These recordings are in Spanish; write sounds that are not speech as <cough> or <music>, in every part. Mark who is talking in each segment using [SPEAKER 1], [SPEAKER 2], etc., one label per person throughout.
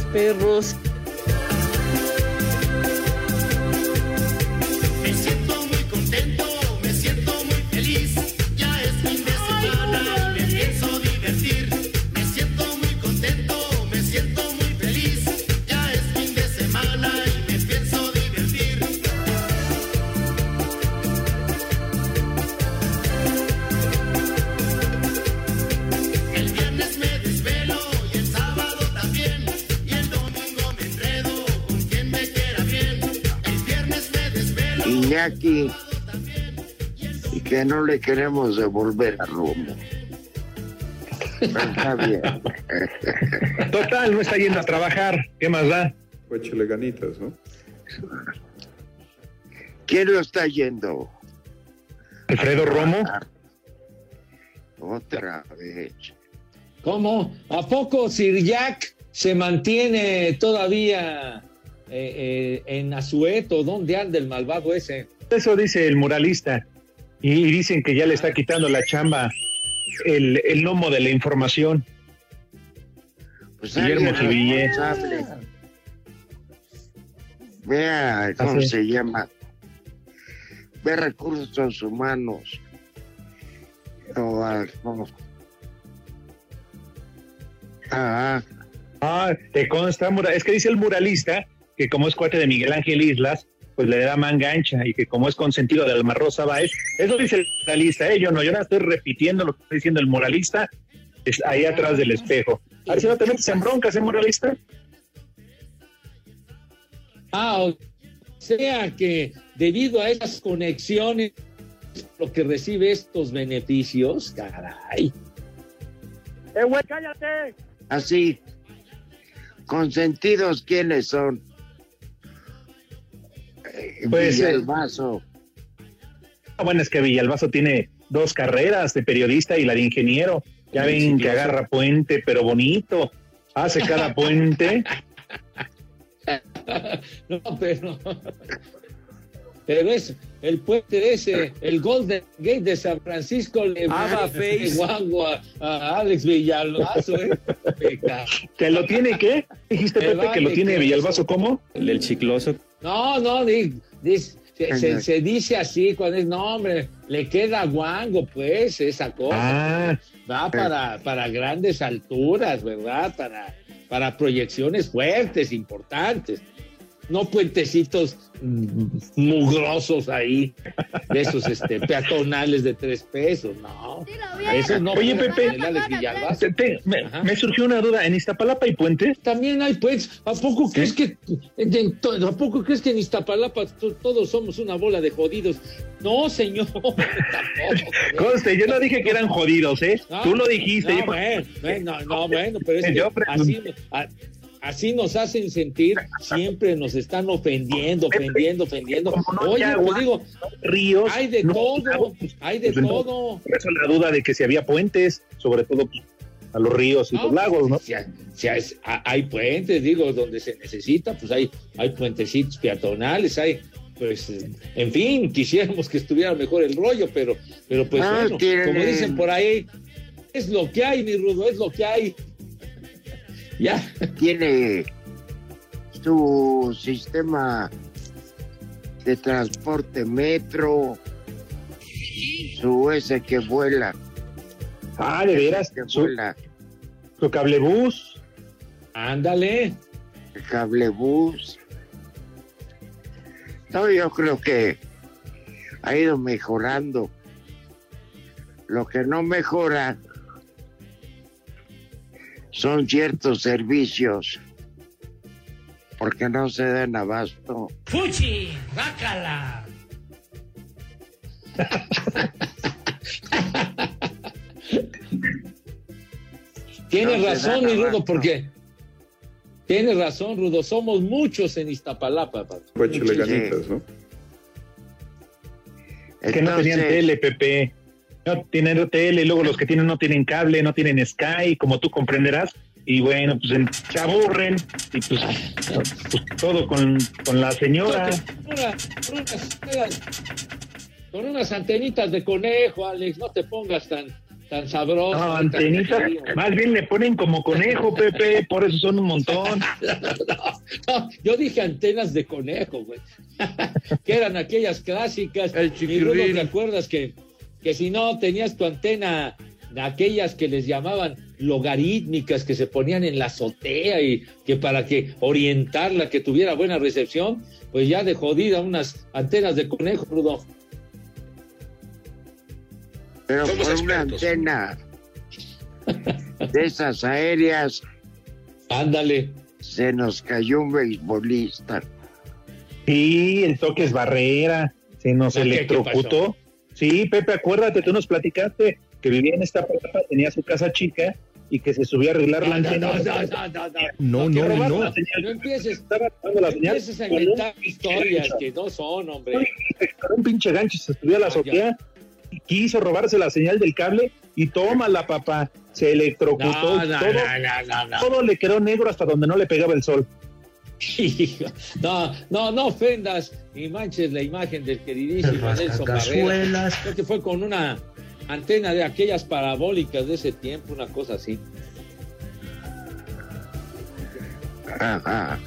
[SPEAKER 1] Perros.
[SPEAKER 2] Iñaki y que no le queremos devolver a Romo. Pero Está bien.
[SPEAKER 3] Total, no está yendo a trabajar. ¿Qué más da?
[SPEAKER 4] Échale ganitas, ¿no?
[SPEAKER 2] ¿Quién lo está yendo?
[SPEAKER 3] Alfredo Romo.
[SPEAKER 2] Otra vez.
[SPEAKER 5] ¿Cómo? ¿A poco Sir Jack se mantiene todavía eh, eh, en Azueto? ¿Dónde anda el malvado ese?
[SPEAKER 3] Eso dice el muralista. Y dicen que ya le está quitando la chamba el, el lomo de la información.
[SPEAKER 2] Pues
[SPEAKER 3] Guillermo
[SPEAKER 2] responsable. Vea, ¿cómo
[SPEAKER 3] Así.
[SPEAKER 2] se llama? Ve recursos humanos. O, ah, ¿cómo? Ah,
[SPEAKER 3] Ah, te consta, es que dice el muralista que como es cuate de Miguel Ángel Islas, pues le da manga ancha y que como es consentido de Alma Rosa Báez, eso dice el muralista, ¿eh? yo no, yo no estoy repitiendo lo que está diciendo el muralista, es ahí atrás del espejo. A ver si no te metes en broncas, ¿eh, muralista?
[SPEAKER 5] Ah, o sea que debido a esas conexiones, lo que recibe estos beneficios, caray.
[SPEAKER 3] ¡Eh, güey, cállate!
[SPEAKER 2] así. Consentidos, ¿quiénes son? Eh,
[SPEAKER 3] Pues, eh,
[SPEAKER 2] Villalbazo.
[SPEAKER 3] Ah, bueno, es que Villalbazo tiene dos carreras de periodista y la de ingeniero. Ya ven que agarra puente, pero bonito. Hace cada puente. <laughs>
[SPEAKER 5] No, pero. Pero es el puente ese, el Golden Gate de San Francisco le guango a, a Alex Villalbazo, ¿eh? <laughs>
[SPEAKER 3] ¿Que lo tiene qué? Dijiste, Pepe, que lo tiene Villalbazo, ¿cómo?
[SPEAKER 6] El del chicloso.
[SPEAKER 5] No, no, di- se- se dice así cuando es, no, hombre, le queda guango, pues, esa cosa.
[SPEAKER 3] Ah,
[SPEAKER 5] Va para, para grandes alturas, ¿verdad? Para, para proyecciones fuertes, importantes. No puentecitos mm, mugrosos ahí, de esos este, <laughs> peatonales de tres pesos, no. Eso no
[SPEAKER 3] Oye, Pepe. te- te- me, surgió una duda. ¿En Iztapalapa hay puentes?
[SPEAKER 5] También hay puentes. ¿A poco crees que en a poco crees que en Iztapalapa to- todos somos una bola de jodidos? No, señor. <laughs> tampoco.
[SPEAKER 3] Conste, yo no dije que eran jodidos, ¿eh?
[SPEAKER 5] No,
[SPEAKER 3] Tú lo dijiste.
[SPEAKER 5] No,
[SPEAKER 3] yo-
[SPEAKER 5] bueno, bueno, no, bueno, pero es <laughs> que
[SPEAKER 3] Yo
[SPEAKER 5] así, a- así nos hacen sentir, siempre nos están ofendiendo, ofendiendo, ofendiendo. Oye, pues digo,
[SPEAKER 3] Ríos.
[SPEAKER 5] hay de
[SPEAKER 3] no,
[SPEAKER 5] todo, hay de
[SPEAKER 3] pues,
[SPEAKER 5] todo.
[SPEAKER 3] Por eso la duda de que si había puentes, sobre todo a los ríos y
[SPEAKER 5] No,
[SPEAKER 3] los lagos, ¿no?
[SPEAKER 5] Si, hay- si hay, hay puentes, digo, donde se necesita, pues hay, hay puentecitos peatonales, hay, pues, en fin, quisiéramos que estuviera mejor el rollo, pero, pero pues
[SPEAKER 2] Ah,
[SPEAKER 5] bueno,
[SPEAKER 2] tienen-
[SPEAKER 5] como dicen por ahí, es lo que hay, mi rudo, es lo que hay. Ya,
[SPEAKER 2] tiene su sistema de transporte metro, su ese que vuela,
[SPEAKER 3] Ah, de veras.
[SPEAKER 2] que
[SPEAKER 3] Su-
[SPEAKER 2] vuela.
[SPEAKER 3] Tu cablebús.
[SPEAKER 5] Ándale.
[SPEAKER 2] El cablebús. No, yo creo que ha ido mejorando. Lo que no mejora son ciertos servicios porque no se dan abasto.
[SPEAKER 5] ¡Fuchi! ¡Bácala! Tienes
[SPEAKER 2] No
[SPEAKER 5] razón, mi Rudo, porque. Tienes razón, Rudo. Somos muchos en Iztapalapa.
[SPEAKER 4] Pues ganitas, ¿no?
[SPEAKER 3] Es que no tenían
[SPEAKER 2] Entonces,
[SPEAKER 3] tele, Pepe. No tienen tele, y luego los que tienen no tienen cable, no tienen Sky, como tú comprenderás. Y bueno, pues se aburren y pues, pues todo con, con la señora.
[SPEAKER 5] Con unas antenitas de conejo, Alex. No te pongas tan, tan sabroso.
[SPEAKER 3] No, antenitas, más bien le ponen como conejo, Pepe, por eso son un montón. <laughs>
[SPEAKER 5] No, yo dije antenas de conejo, güey. <laughs> que eran aquellas clásicas.
[SPEAKER 6] El chiquirrín.
[SPEAKER 5] ¿te acuerdas que, que si no tenías tu antena, aquellas que les llamaban logarítmicas, que se ponían en la azotea y que para que orientarla, que tuviera buena recepción, pues ya de jodida unas antenas de conejo, Rudo.
[SPEAKER 2] pero
[SPEAKER 7] Somos
[SPEAKER 2] por una
[SPEAKER 7] expertos.
[SPEAKER 2] antena de esas aéreas
[SPEAKER 5] Ándale.
[SPEAKER 2] se nos cayó un beisbolista.
[SPEAKER 3] Sí, el toque es barrera, se nos
[SPEAKER 5] ¿Qué- qué
[SPEAKER 3] electrocutó. Sí, Pepe, acuérdate, tú nos platicaste que vivía en esta plaza, tenía su casa chica y que se subía a arreglar la antena.
[SPEAKER 5] no, no, no, no, no.
[SPEAKER 4] No,
[SPEAKER 3] Que
[SPEAKER 4] no,
[SPEAKER 3] robaron
[SPEAKER 4] no.
[SPEAKER 3] la señal.
[SPEAKER 5] No empieces,
[SPEAKER 3] la
[SPEAKER 5] no a inventar historias que no son, hombre.
[SPEAKER 3] Un pinche gancho se subió a la azotea y quiso robarse la señal del cable y tómala, papá. Se electrocutó.
[SPEAKER 5] No, no,
[SPEAKER 3] todo,
[SPEAKER 5] no, no, no, no.
[SPEAKER 3] todo le quedó negro hasta donde no le pegaba el sol.
[SPEAKER 5] No, no, no ofendas ni manches la imagen del queridísimo Nelson Barrera. Creo que fue con una antena de aquellas parabólicas de ese tiempo, una cosa así.
[SPEAKER 2] Ajá.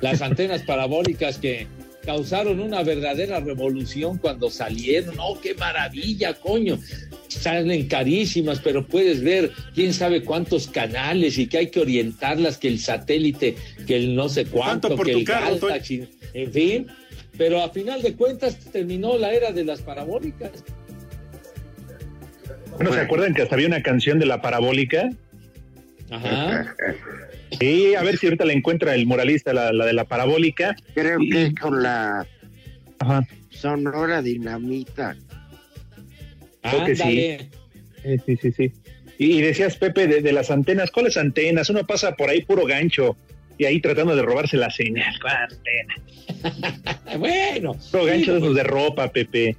[SPEAKER 5] Las antenas parabólicas que causaron una verdadera revolución cuando salieron. ¡Oh, qué maravilla, coño! Salen carísimas, pero puedes ver quién sabe cuántos canales y que hay que orientarlas, que el satélite, que el no sé cuánto,
[SPEAKER 4] ¿Cuánto por
[SPEAKER 5] que
[SPEAKER 4] tu
[SPEAKER 5] el
[SPEAKER 4] carro,
[SPEAKER 5] en fin. Pero a final de cuentas terminó la era de las parabólicas.
[SPEAKER 3] ¿No se acuerdan que hasta había una canción de la parabólica?
[SPEAKER 5] Ajá.
[SPEAKER 3] Sí, a ver si ahorita la encuentra el muralista, la, la de la parabólica.
[SPEAKER 2] Creo que es con la
[SPEAKER 3] Ajá.
[SPEAKER 2] Sonora Dinamita.
[SPEAKER 3] Creo que sí. Sí, sí, sí. Y, y decías, Pepe, de, de las antenas, ¿cuáles antenas? Uno pasa por ahí puro gancho y ahí tratando de robarse la señal. ¿Cuál antena? <laughs>
[SPEAKER 5] Bueno,
[SPEAKER 3] Puro gancho de
[SPEAKER 5] sí,
[SPEAKER 3] esos de ropa, Pepe.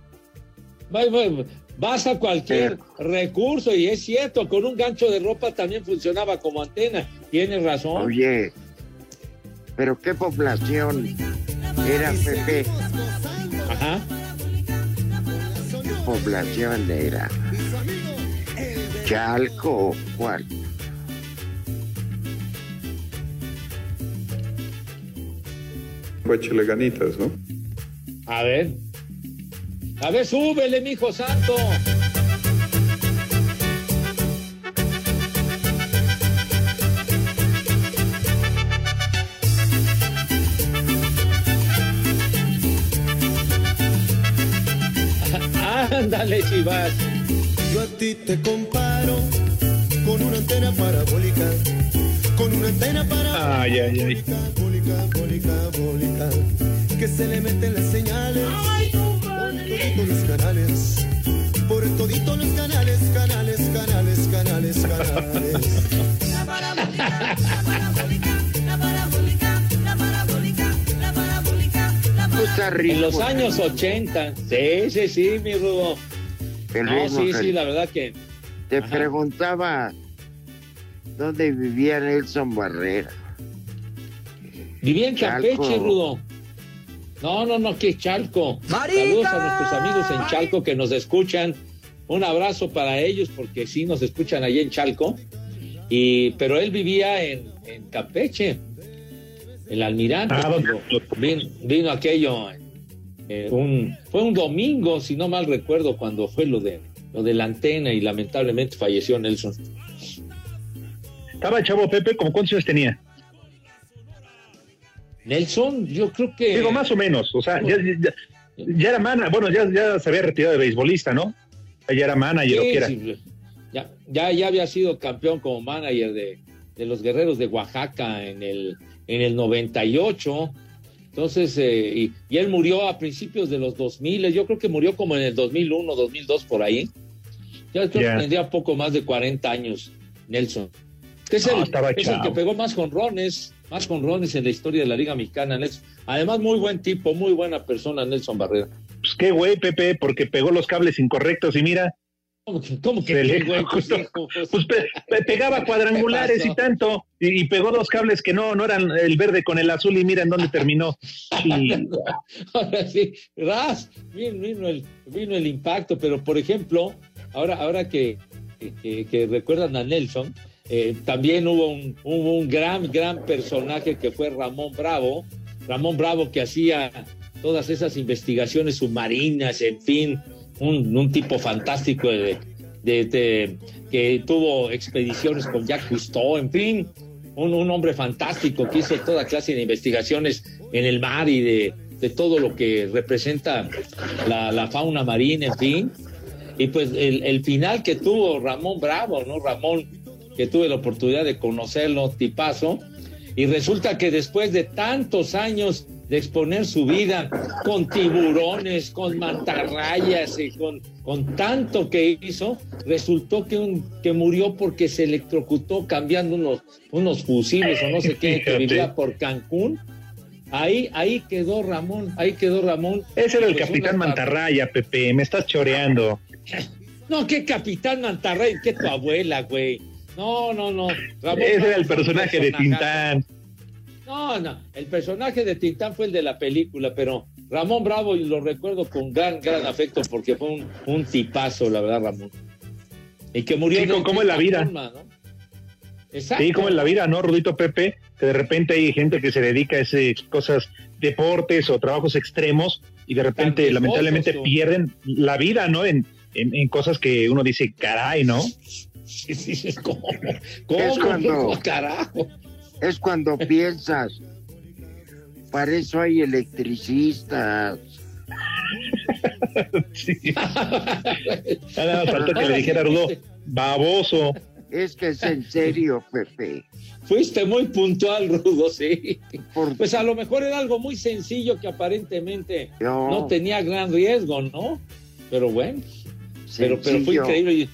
[SPEAKER 5] Va- va- Vas a cualquier recurso y es cierto, con un gancho de ropa también funcionaba como antena. Tienes razón.
[SPEAKER 2] Oye, pero qué población era Pepe,
[SPEAKER 5] Ajá.
[SPEAKER 2] qué población era. Chalco, ¿cuál?
[SPEAKER 4] Pues échale ganitas, ¿no?
[SPEAKER 5] A ver. A ver, súbele, mijo santo. <laughs> Ándale, chivas.
[SPEAKER 8] Yo a ti te comparo con una antena parabólica, con una antena parabólica,
[SPEAKER 3] Ay, ay, ay.
[SPEAKER 8] bólica, bólica, bólica, que se le meten las señales por toditos los canales, por toditos los canales, canales, canales, canales, canales.
[SPEAKER 2] Tú rico.
[SPEAKER 5] En los años 80. Sí, sí, sí, mi Rudo.
[SPEAKER 2] El
[SPEAKER 5] No, sí,
[SPEAKER 2] que-
[SPEAKER 5] sí, la verdad que.
[SPEAKER 2] Te
[SPEAKER 5] Ajá.
[SPEAKER 2] preguntaba dónde vivía Nelson Barrera.
[SPEAKER 5] Vivía en
[SPEAKER 2] Chalco.
[SPEAKER 5] Campeche, Rudo. No, no, no, que Chalco. Saludos a nuestros amigos en Chalco que nos escuchan. Un abrazo para ellos porque sí nos escuchan allí en Chalco. Y, pero él vivía en, en Campeche, el almirante.
[SPEAKER 3] Ah,
[SPEAKER 5] vino, aquello, eh, un, fue un domingo, si no mal recuerdo, cuando fue lo de, lo de la antena y lamentablemente falleció Nelson.
[SPEAKER 3] Estaba chavo Pepe, ¿como cuántos años tenía?
[SPEAKER 5] Nelson, yo creo que.
[SPEAKER 3] Digo, más o menos. O sea, ya, ya- ya era mana, bueno, ya, ya se había retirado de beisbolista, ¿no? Ya era manager o
[SPEAKER 5] Sí,
[SPEAKER 3] que era.
[SPEAKER 5] sí, ya, ya, ya había sido campeón como manager de, de los guerreros de Oaxaca en el, en el 98. Entonces, eh, y, y él murió a principios de los 2000. Yo creo que murió como en el 2001, 2002, por ahí. Ya creo
[SPEAKER 3] Ya.
[SPEAKER 5] que tendría poco más de 40 años, Nelson. Que es,
[SPEAKER 3] No,
[SPEAKER 5] el, es el que pegó más jonrones, más jonrones en la historia de la Liga Mexicana, Nelson. Además, muy buen tipo, muy buena persona, Nelson Barrera.
[SPEAKER 3] Pues qué güey, Pepe, porque pegó los cables incorrectos y mira,
[SPEAKER 5] ¿Cómo que? Pues,
[SPEAKER 3] pe- pe- pegaba cuadrangulares
[SPEAKER 5] ¿Qué
[SPEAKER 3] y tanto, y, y pegó dos cables que no, no eran el verde con el azul y mira en dónde terminó. <laughs> Y,
[SPEAKER 5] Ahora sí, ras, vino, vino el, vino el impacto, pero por ejemplo, ahora, ahora que, que, que recuerdan a Nelson, eh, también hubo un, hubo un gran, gran personaje que fue Ramón Bravo, Ramón Bravo que hacía todas esas investigaciones submarinas, en fin, un, tipo fantástico de, que tuvo expediciones con Jacques Cousteau, en fin, un, hombre fantástico que hizo toda clase de investigaciones en el mar y de, todo lo que representa la, la fauna marina, en fin. Y pues el, el final que tuvo Ramón Bravo, ¿no? Ramón, que tuve la oportunidad de conocerlo, tipazo, y resulta que después de tantos años de exponer su vida con tiburones, con mantarrayas y con, con tanto que hizo, resultó que, un, que murió porque se electrocutó cambiando unos, unos fusibles o no sé qué, que vivía por Cancún. Ahí, ahí quedó Ramón, ahí quedó Ramón.
[SPEAKER 3] ese era el
[SPEAKER 5] Pues
[SPEAKER 3] capitán Mantarraya, Pepe, me estás choreando.
[SPEAKER 5] No, qué capitán Mantarraya, qué tu abuela, güey. No, no, no. Ramón
[SPEAKER 3] Ese era el personaje de. Tintán.
[SPEAKER 5] No, no, el personaje de Tintán fue el de la película, pero Ramón Bravo y lo recuerdo con gran, gran afecto porque fue un, un tipazo, la verdad, Ramón. Y que murió
[SPEAKER 3] Sí,
[SPEAKER 5] de
[SPEAKER 3] como en la vida.
[SPEAKER 5] forma, ¿no? Exacto.
[SPEAKER 3] Sí, como en la vida, ¿no, Rudito Pepe? Que de repente hay gente que se dedica a esas cosas, deportes o trabajos extremos y de repente, lamentablemente, pierden la vida, ¿no? En, en, en cosas que uno dice, caray, ¿no? <laughs>
[SPEAKER 5] Sí, sí, sí, ¿Cómo? ¿Cómo?
[SPEAKER 2] Es cuando- <laughs>
[SPEAKER 5] Carajo.
[SPEAKER 2] Es cuando <laughs> piensas. Para eso hay electricistas. <laughs>
[SPEAKER 3] Sí. <laughs> Nada faltó que le dijera a Rudo, baboso.
[SPEAKER 2] Es que es en serio, Pepe.
[SPEAKER 5] Fuiste muy puntual, Rudo, sí.
[SPEAKER 2] Por-
[SPEAKER 5] Pues a lo mejor era algo muy sencillo que aparentemente
[SPEAKER 2] No.
[SPEAKER 5] no tenía gran riesgo, ¿no? Pero bueno, pero, pero fue increíble.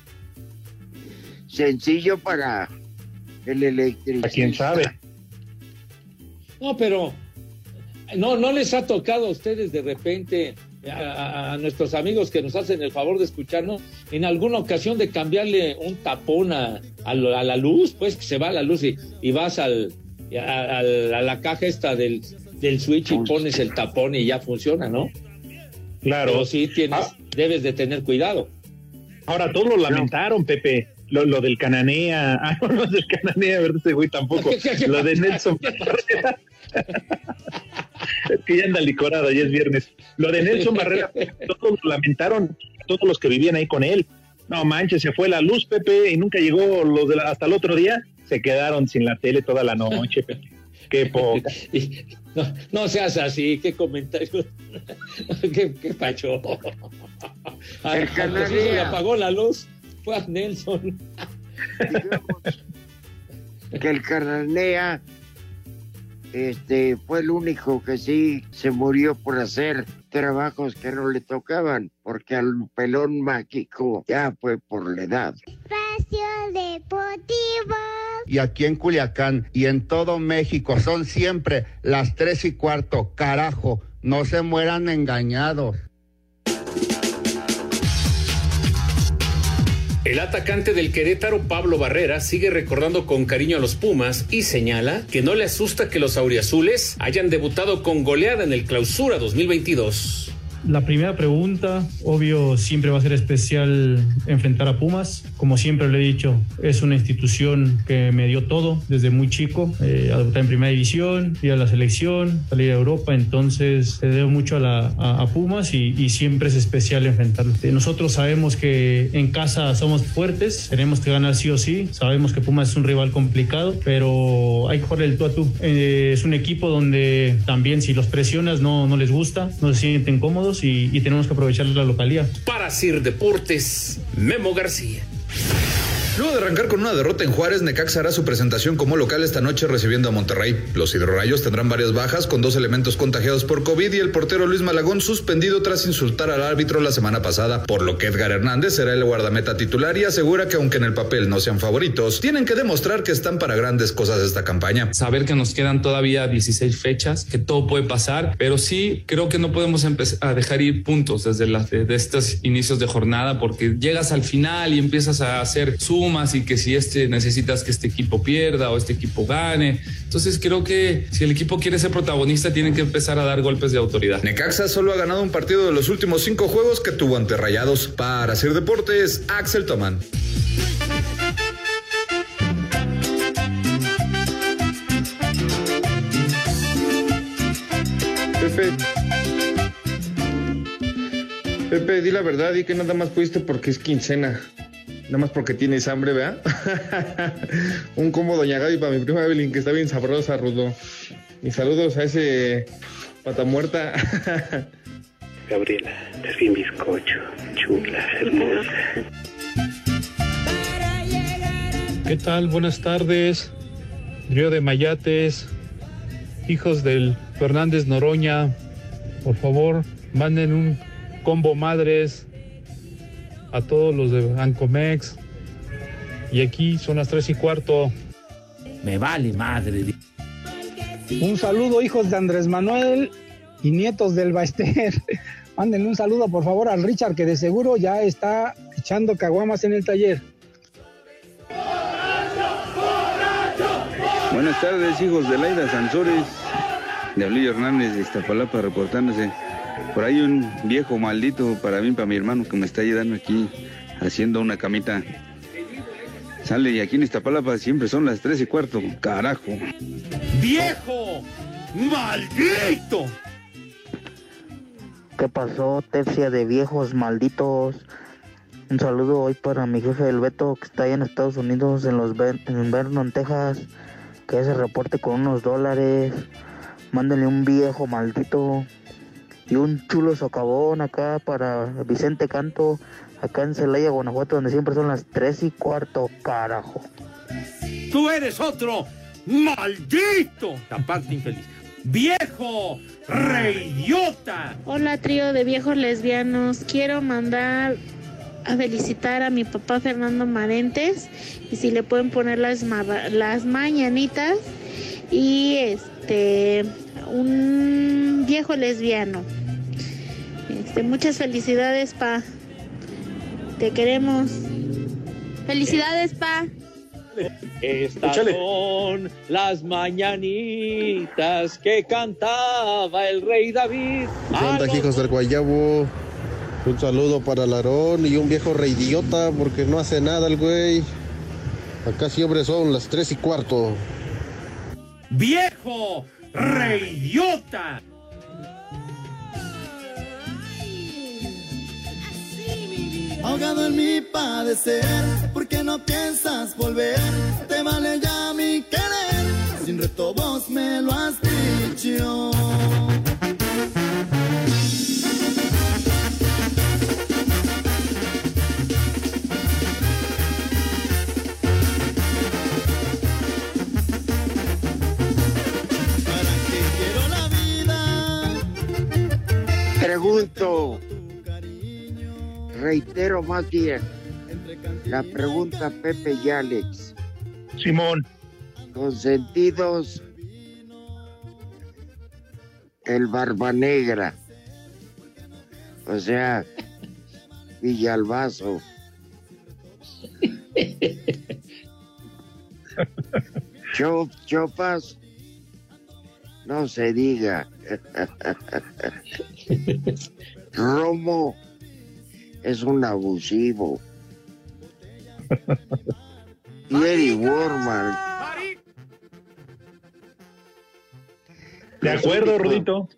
[SPEAKER 2] Sencillo para el electricista.
[SPEAKER 3] A quién sabe.
[SPEAKER 5] No, pero no, no les ha tocado a ustedes de repente, a, a- a nuestros amigos que nos hacen el favor de escucharnos, en alguna ocasión de cambiarle un tapón a, a a la luz, pues que se va la luz y, y vas al, a, al- a la caja esta del, del switch y pones el tapón y ya funciona, ¿no?
[SPEAKER 3] Claro.
[SPEAKER 5] Pero sí tienes,
[SPEAKER 3] Ah.
[SPEAKER 5] debes de tener cuidado.
[SPEAKER 3] Ahora todos lo lamentaron, Pepe. Lo, lo del Cananea. <laughs> Ah, no, no es del Cananea, ¿verdad? Ese güey tampoco.
[SPEAKER 5] ¿Qué- qué- qué
[SPEAKER 3] Lo de? Nelson Barrera. es que ya anda licorado, ya es viernes. Lo de Nelson Barrera, todos lo lamentaron, todos los que vivían ahí con él. No manches, se fue la luz, Pepe, y nunca llegó los de la- hasta el otro día. Se quedaron sin la tele toda la noche, Pepe. Qué poca. <laughs>
[SPEAKER 5] No, no seas así, qué comentario. <laughs> qué, qué pacho.
[SPEAKER 2] El
[SPEAKER 5] se le
[SPEAKER 2] Cananea.
[SPEAKER 5] apagó la luz fue a Nelson.
[SPEAKER 2] Digamos que el Carranea este, fue el único que sí se murió por hacer trabajos que no le tocaban, porque al pelón mágico ya fue por la edad.
[SPEAKER 9] Espacio Deportivo.
[SPEAKER 10] y aquí en Culiacán y en todo México son siempre las tres y cuarto. Carajo, no se mueran engañados.
[SPEAKER 11] El atacante del Querétaro, Pablo Barrera, sigue recordando con cariño a los Pumas y señala que no le asusta que los auriazules hayan debutado con goleada en el Clausura 2022.
[SPEAKER 12] La primera pregunta, obvio, siempre va a ser especial enfrentar a Pumas. Como siempre lo he dicho, es una institución que me dio todo desde muy chico. Eh, en primera división, ir a la selección, salir a Europa. Entonces, le debo mucho a, la, a, Pumas y, y siempre es especial enfrentarlo. Eh, Nosotros sabemos que en casa somos fuertes, tenemos que ganar sí o sí. Sabemos que Pumas es un rival complicado, pero hay que jugar el tú a tú. Eh, es un equipo donde también si los presionas no, no les gusta, no se sienten cómodos y, tenemos que aprovechar la localidad.
[SPEAKER 11] Para Sir Deportes, Memo García.
[SPEAKER 13] Luego de arrancar con una derrota en Juárez, Necaxa hará su presentación como local esta noche recibiendo a Monterrey. Los hidrorrayos tendrán varias bajas con dos elementos contagiados por COVID y el portero Luis Malagón suspendido tras insultar al árbitro la semana pasada, por lo que Edgar Hernández será el guardameta titular y asegura que aunque en el papel no sean favoritos, tienen que demostrar que están para grandes cosas esta campaña.
[SPEAKER 14] Saber que nos quedan todavía 16 fechas, que todo puede pasar, pero sí creo que no podemos empezar a dejar ir puntos desde las de, estos inicios de jornada porque llegas al final y empiezas a hacer sumas y que si este necesitas que este equipo pierda o este equipo gane. Entonces creo que si el equipo quiere ser protagonista tienen que empezar a dar golpes de autoridad.
[SPEAKER 13] Necaxa solo ha ganado un partido de los últimos cinco juegos que tuvo ante Rayados. Para hacer deportes, Axel Toman.
[SPEAKER 15] Pepe. Pepe, di la verdad, di que nada más fuiste porque es quincena. Nada más porque tienes hambre, ¿verdad? <laughs> Un combo Doña Gaby para mi prima Evelyn, que está bien sabrosa, Rudo. Y saludos a ese pata muerta. <laughs>
[SPEAKER 16] Gabriela, te vi bizcocho, chula, hermosa.
[SPEAKER 17] ¿Qué tal? Buenas tardes. Río de Mayates, hijos del Fernández Noroña, por favor, manden un combo madres a todos los de Ancomex. Y aquí son las tres y cuarto.
[SPEAKER 18] Me vale madre.
[SPEAKER 19] Un saludo, hijos de Andrés Manuel y nietos del Baester. <laughs> Mándenle un saludo, por favor, al Richard, que de seguro ya está echando caguamas en el taller.
[SPEAKER 20] Buenas tardes, hijos de Laida Sansores, de Ablillo Hernández de Iztapalapa, reportándose. Por ahí un viejo maldito para mí, para mi hermano, que me está ayudando aquí haciendo una camita. Sale, y aquí en Iztapalapa siempre son las tres y cuarto, carajo.
[SPEAKER 6] ¡Viejo! ¡Maldito!
[SPEAKER 21] ¿Qué pasó, tercia de viejos malditos? Un saludo hoy para mi jefe el Beto, que está allá en Estados Unidos, en los Ver- en Vernon, Texas. Que se reporte con unos dólares. Mándenle un viejo maldito. Y un chulo socavón acá para Vicente Canto, acá en Celaya, Guanajuato, donde siempre son las tres y cuarto, carajo.
[SPEAKER 6] ¡Tú eres otro! ¡Maldito! Aparte infeliz. ¡Viejo! ¡Reidiota!
[SPEAKER 22] Hola trío de viejos lesbianos, quiero mandar a felicitar a mi papá Fernando Marentes y si le pueden poner las, ma- las mañanitas y este un viejo lesbiano. Este, muchas felicidades pa. Te queremos. Felicidades pa.
[SPEAKER 6] Estas son las mañanitas que cantaba el rey David.
[SPEAKER 23] ¿Qué onda, hijos del Guayabo? Un saludo para Larón y un viejo reidiota porque no hace nada el güey. Acá siempre son las tres y cuarto.
[SPEAKER 6] ¡Viejo! ¡Reidiota!
[SPEAKER 8] Ahogado en mi padecer, ¿por qué no piensas volver? Te vale ya mi querer, sin reto vos me lo has dicho. ¿Para qué quiero la vida?
[SPEAKER 2] Pregunto, reitero más bien, la pregunta Pepe y Alex.
[SPEAKER 3] Simón.
[SPEAKER 2] Consentidos, el Barba Negra. O sea, <laughs> Villalbazo. Chop, chopas, no se diga. <laughs> Romo es un abusivo. <laughs> y Eddie Warman.
[SPEAKER 3] De acuerdo, Rudito.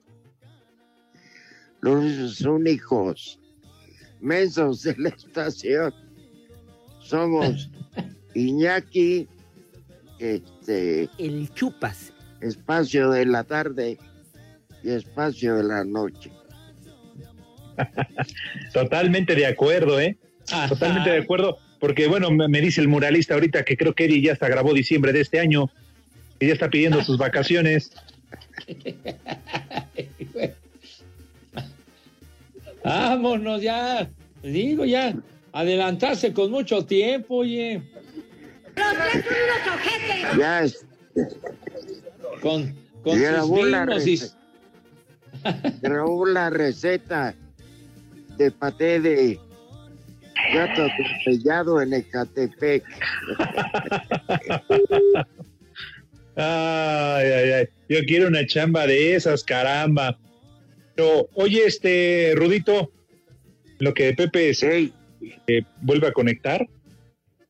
[SPEAKER 2] Los únicos mensos de la estación somos <laughs> Iñaki, este,
[SPEAKER 24] El chupas.
[SPEAKER 2] espacio de la tarde y espacio de la noche.
[SPEAKER 3] Totalmente de acuerdo, ¿eh? Totalmente de acuerdo, porque bueno, me, dice el muralista ahorita que creo que Eddie ya hasta grabó diciembre de este año y ya está pidiendo sus vacaciones. <laughs>
[SPEAKER 5] Vámonos ya. Digo ya. Adelantarse con mucho tiempo, oye.
[SPEAKER 2] Ya es-
[SPEAKER 5] Con, con sus
[SPEAKER 2] grabó, la
[SPEAKER 5] mismos y-
[SPEAKER 2] receta, grabó la receta de paté de gato atropellado en Ecatepec. <laughs>
[SPEAKER 3] Ay, ay, ay. Yo quiero una chamba de esas, caramba. Pero, oye, este, Rudito, lo que Pepe se eh, vuelve a conectar,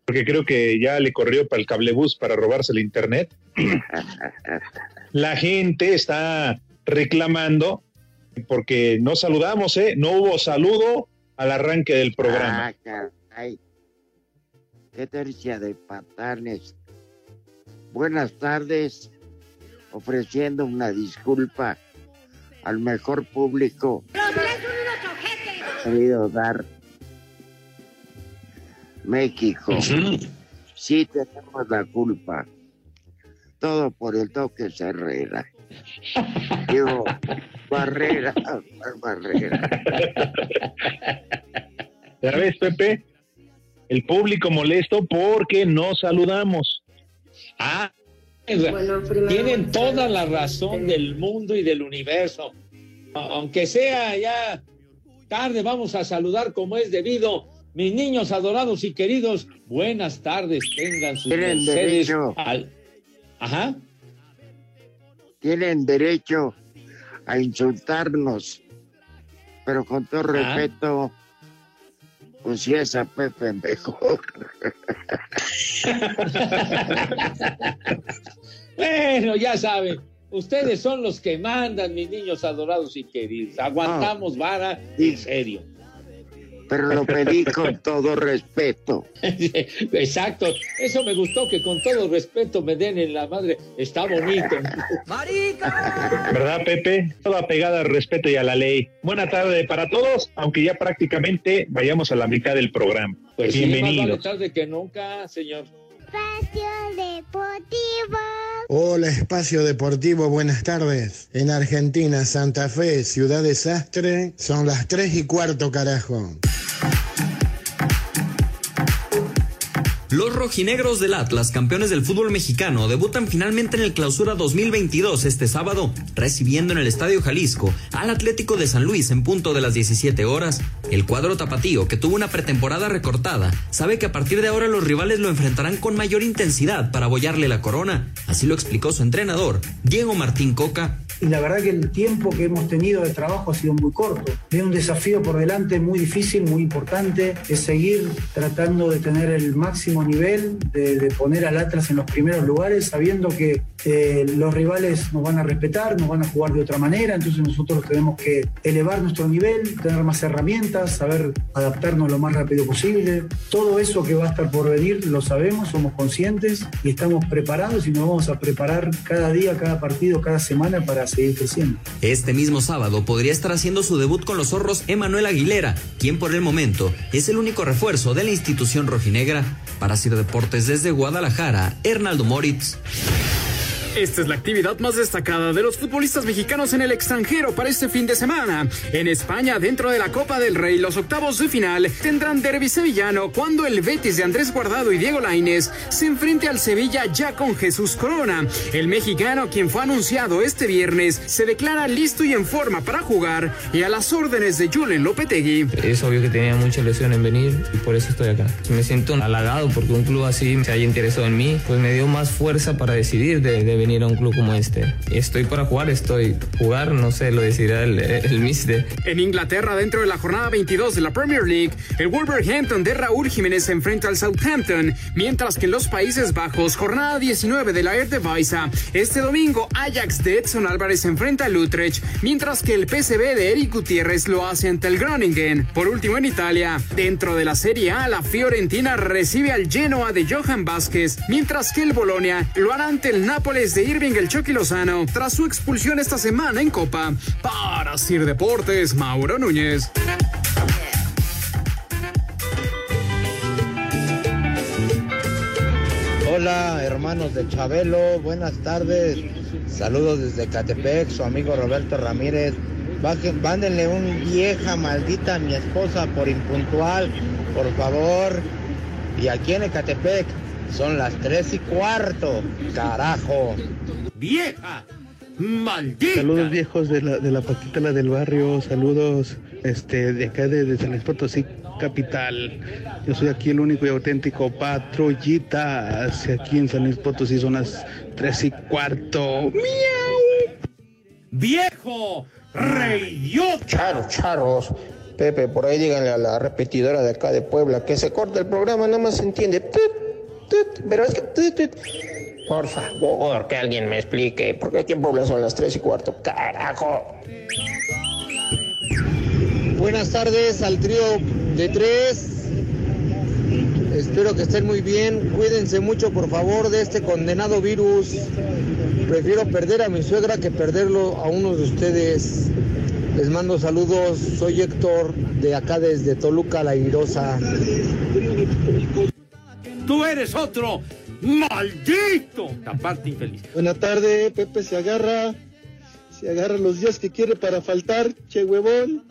[SPEAKER 3] porque creo que ya le corrió para el cablebús para robarse el internet. <laughs> La gente está reclamando porque no saludamos, ¿eh? No hubo saludo al arranque del programa.
[SPEAKER 2] Ah, caray. Qué tercia de patanes. Buenas tardes. Ofreciendo una disculpa al mejor público querido dar México. Sí tenemos la culpa. Todo por el toque Herrera. <laughs> Digo, Barrera, <laughs> Barrera.
[SPEAKER 3] ¿Ya ves, Pepe? El público molesto porque no saludamos.
[SPEAKER 5] Ah, tienen toda la razón del mundo y del universo. Aunque sea ya tarde, vamos a saludar como es debido. Mis niños adorados y queridos, buenas tardes. Tengan sus
[SPEAKER 2] Tienen derecho.
[SPEAKER 5] al- Ajá.
[SPEAKER 2] tienen derecho a insultarnos, pero con todo
[SPEAKER 5] Ah.
[SPEAKER 2] respeto, pues si es a Pepe mejor.
[SPEAKER 5] Bueno, ya saben, ustedes son los que mandan, mis niños adorados y queridos. Aguantamos vara en serio.
[SPEAKER 2] Pero lo pedí con <laughs> todo respeto.
[SPEAKER 5] Exacto, eso me gustó que con todo respeto me den en la madre. Está bonito.
[SPEAKER 3] ¿Verdad, Pepe? Toda pegada al respeto y a la ley. Buena tarde para todos, aunque ya prácticamente vayamos a la mitad del programa.
[SPEAKER 5] Pues sí, más vale tarde que nunca, señor.
[SPEAKER 9] Espacio Deportivo.
[SPEAKER 25] Hola, Espacio Deportivo, buenas tardes. En Argentina, Santa Fe, Ciudad Desastre, son las 3 y cuarto, carajo. Thank you.
[SPEAKER 26] Los rojinegros del Atlas, campeones del fútbol mexicano, debutan finalmente en el Clausura 2022 este sábado, recibiendo en el Estadio Jalisco al Atlético de San Luis en punto de las 17 horas. El cuadro tapatío, que tuvo una pretemporada recortada, sabe que a partir de ahora los rivales lo enfrentarán con mayor intensidad para abollarle la corona. Así lo explicó su entrenador, Diego Martín Coca.
[SPEAKER 27] y la verdad que el tiempo que hemos tenido de trabajo ha sido muy corto. Hay un desafío por delante muy difícil, muy importante, es seguir tratando de tener el máximo nivel, de, poner al Atlas en los primeros lugares, sabiendo que eh, los rivales nos van a respetar, nos van a jugar de otra manera, entonces nosotros tenemos que elevar nuestro nivel, tener más herramientas, saber adaptarnos lo más rápido posible. Todo eso que va a estar por venir lo sabemos, somos conscientes y estamos preparados y nos vamos a preparar cada día, cada partido, cada semana para seguir creciendo.
[SPEAKER 26] Este mismo sábado podría estar haciendo su debut con los zorros Emanuel Aguilera, quien por el momento es el único refuerzo de la institución rojinegra. Para Sir Deportes desde Guadalajara, Hernaldo Moritz.
[SPEAKER 28] Esta es la actividad más destacada de los futbolistas mexicanos en el extranjero para este fin de semana. En España, dentro de la Copa del Rey, los octavos de final tendrán derbi sevillano cuando el Betis de Andrés Guardado y Diego Lainez se enfrente al Sevilla ya con Jesús Corona. El mexicano, quien fue anunciado este viernes, se declara listo y en forma para jugar y a las órdenes de Julen Lopetegui.
[SPEAKER 29] Es obvio que tenía mucha ilusión en venir y por eso estoy acá. Me siento halagado porque un club así se haya interesado en mí, pues me dio más fuerza para decidir de, de venir a un club como este. Estoy para jugar, estoy. Jugar, no sé, lo decidirá el, el mister.
[SPEAKER 28] En Inglaterra, dentro de la jornada 22 de la Premier League, el Wolverhampton de Raúl Jiménez se enfrenta al Southampton, mientras que en los Países Bajos, jornada 19 de la Eredivisie, este domingo Ajax de Edson Álvarez enfrenta al Utrecht, mientras que el PSV de Eric Gutiérrez lo hace ante el Groningen. Por último, en Italia, dentro de la Serie A, la Fiorentina recibe al Genoa de Johan Vázquez, mientras que el Bolonia lo hará ante el Nápoles de Irving el Chucky Lozano, tras su expulsión esta semana en Copa. Para Sir Deportes, Mauro Núñez.
[SPEAKER 24] Hola, hermanos de Chabelo, buenas tardes. Saludos desde Catepec, su amigo Roberto Ramírez. Mándenle un vieja maldita a mi esposa por impuntual, por favor. Y aquí en Ecatepec son las tres y cuarto, carajo.
[SPEAKER 6] ¡Vieja! ¡Maldita!
[SPEAKER 30] Saludos viejos de la, de la Paquita, la del barrio, saludos este, de acá de, de San Luis Potosí, capital. Yo soy aquí el único y auténtico patrullita. Hacia aquí en San Luis Potosí son las tres y cuarto. ¡Miau!
[SPEAKER 6] ¡Viejo! ¡Reidiota!
[SPEAKER 31] Charos, charos. Pepe, por ahí díganle a la repetidora de acá de Puebla que se corte el programa, nada más se entiende. Tut, pero es que. Por favor, que alguien me explique. Porque aquí en Puebla son las tres y cuarto. ¡Carajo!
[SPEAKER 32] Buenas tardes al trío de tres. Espero que estén muy bien. Cuídense mucho, por favor, de este condenado virus. Prefiero perder a mi suegra que perderlo a uno de ustedes. Les mando saludos. Soy Héctor, de acá desde Toluca, La Irosa.
[SPEAKER 6] ¡Tú eres otro! ¡Maldito! La parte infeliz.
[SPEAKER 30] Buena tarde, Pepe se agarra. Se agarra los días que quiere para faltar, che huevón.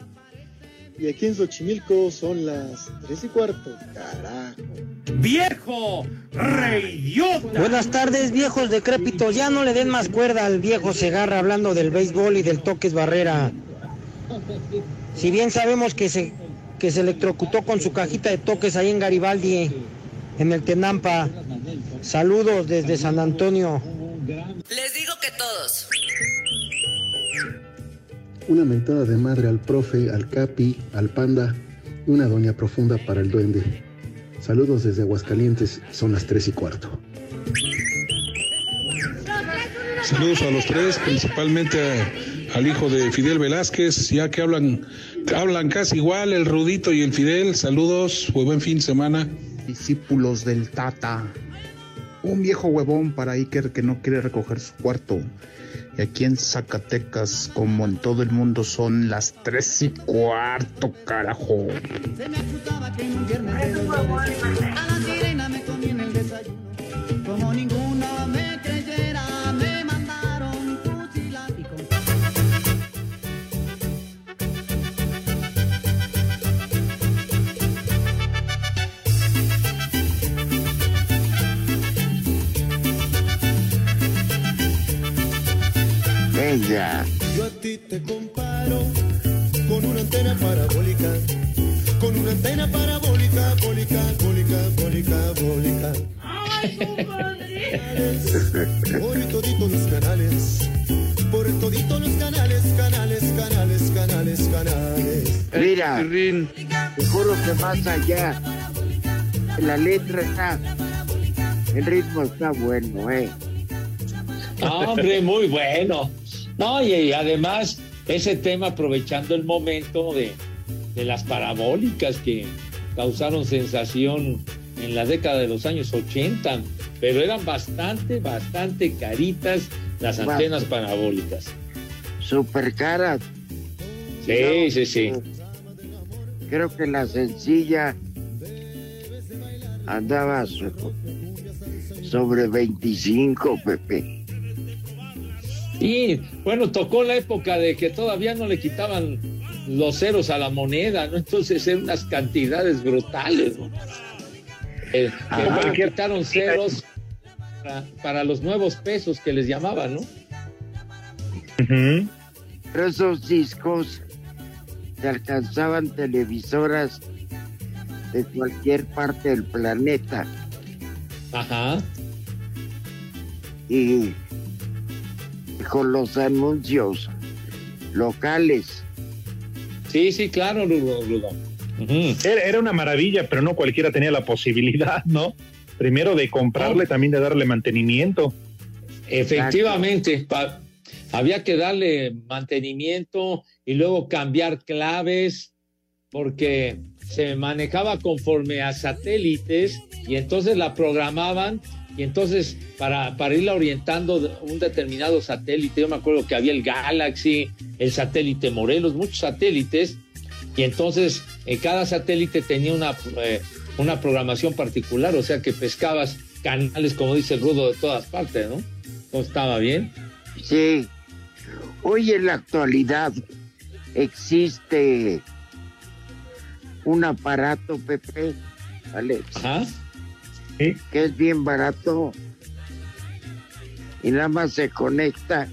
[SPEAKER 30] Y aquí en Xochimilco son las tres y cuarto. Carajo.
[SPEAKER 6] ¡Viejo! ¡Reidiota!
[SPEAKER 33] Buenas tardes, viejos decrépitos. Ya no le den más cuerda al viejo Segarra hablando del béisbol y del toques barrera. Si bien sabemos que se, que se electrocutó con su cajita de toques ahí en Garibaldi, en el Tenampa. Saludos desde San Antonio.
[SPEAKER 34] Les digo que todos.
[SPEAKER 23] Una mentada de madre al profe, al capi, al panda y una doña profunda para el duende. Saludos desde Aguascalientes, son las tres y cuarto.
[SPEAKER 35] Saludos a los tres, principalmente a- al hijo de Fidel Velázquez, ya que hablan, hablan casi igual, el Rudito y el Fidel. Saludos, buen fin de semana.
[SPEAKER 36] Discípulos del Tata. Un viejo huevón para Iker que no quiere recoger su cuarto. Y aquí en Zacatecas, como en todo el mundo, son las tres y cuarto, carajo.
[SPEAKER 8] Se me
[SPEAKER 2] Venga.
[SPEAKER 8] Yo a ti te comparo con una antena parabólica, con una antena parabólica, bólica, bólica, bólica, bólica. Por toditos los canales, por toditos los canales, canales, canales, canales, canales.
[SPEAKER 2] Mira, te juro que más allá, la letra está, el ritmo está bueno, ¿eh?
[SPEAKER 5] No, hombre, muy bueno. No, y, y además, ese tema aprovechando el momento de, de las parabólicas que causaron sensación en la década de los años 80, pero eran bastante, bastante caritas las antenas parabólicas.
[SPEAKER 2] Super caras.
[SPEAKER 5] Sí, sí, sí.
[SPEAKER 2] Creo que la sencilla andaba so- sobre 25, Pepe.
[SPEAKER 5] Y bueno, tocó la época de que todavía no le quitaban los ceros a la moneda, ¿no? Entonces eran unas cantidades brutales, ¿no? Eh, que le quitaron ceros para, para los nuevos pesos que les llamaban, ¿no?
[SPEAKER 2] Pero esos discos te alcanzaban televisoras de cualquier parte del planeta.
[SPEAKER 5] Ajá.
[SPEAKER 2] Y con los anuncios locales.
[SPEAKER 5] Sí, sí, claro, Rudo. Rudo.
[SPEAKER 3] Era, era una maravilla, pero no cualquiera tenía la posibilidad, <laughs> ¿no? Primero de comprarle, también de darle mantenimiento.
[SPEAKER 5] Efectivamente, pa- había que darle mantenimiento y luego cambiar claves porque se manejaba conforme a satélites y entonces la programaban y entonces para, para irla orientando un determinado satélite, yo me acuerdo que había el Galaxy, el satélite Morelos, muchos satélites y entonces eh, cada satélite tenía una, eh, una programación particular, o sea que pescabas canales, como dice el rudo, de todas partes, ¿no? ¿No estaba bien?
[SPEAKER 2] Sí. Hoy en la actualidad existe un aparato, Pepe, Alex, que es bien barato y nada más se conecta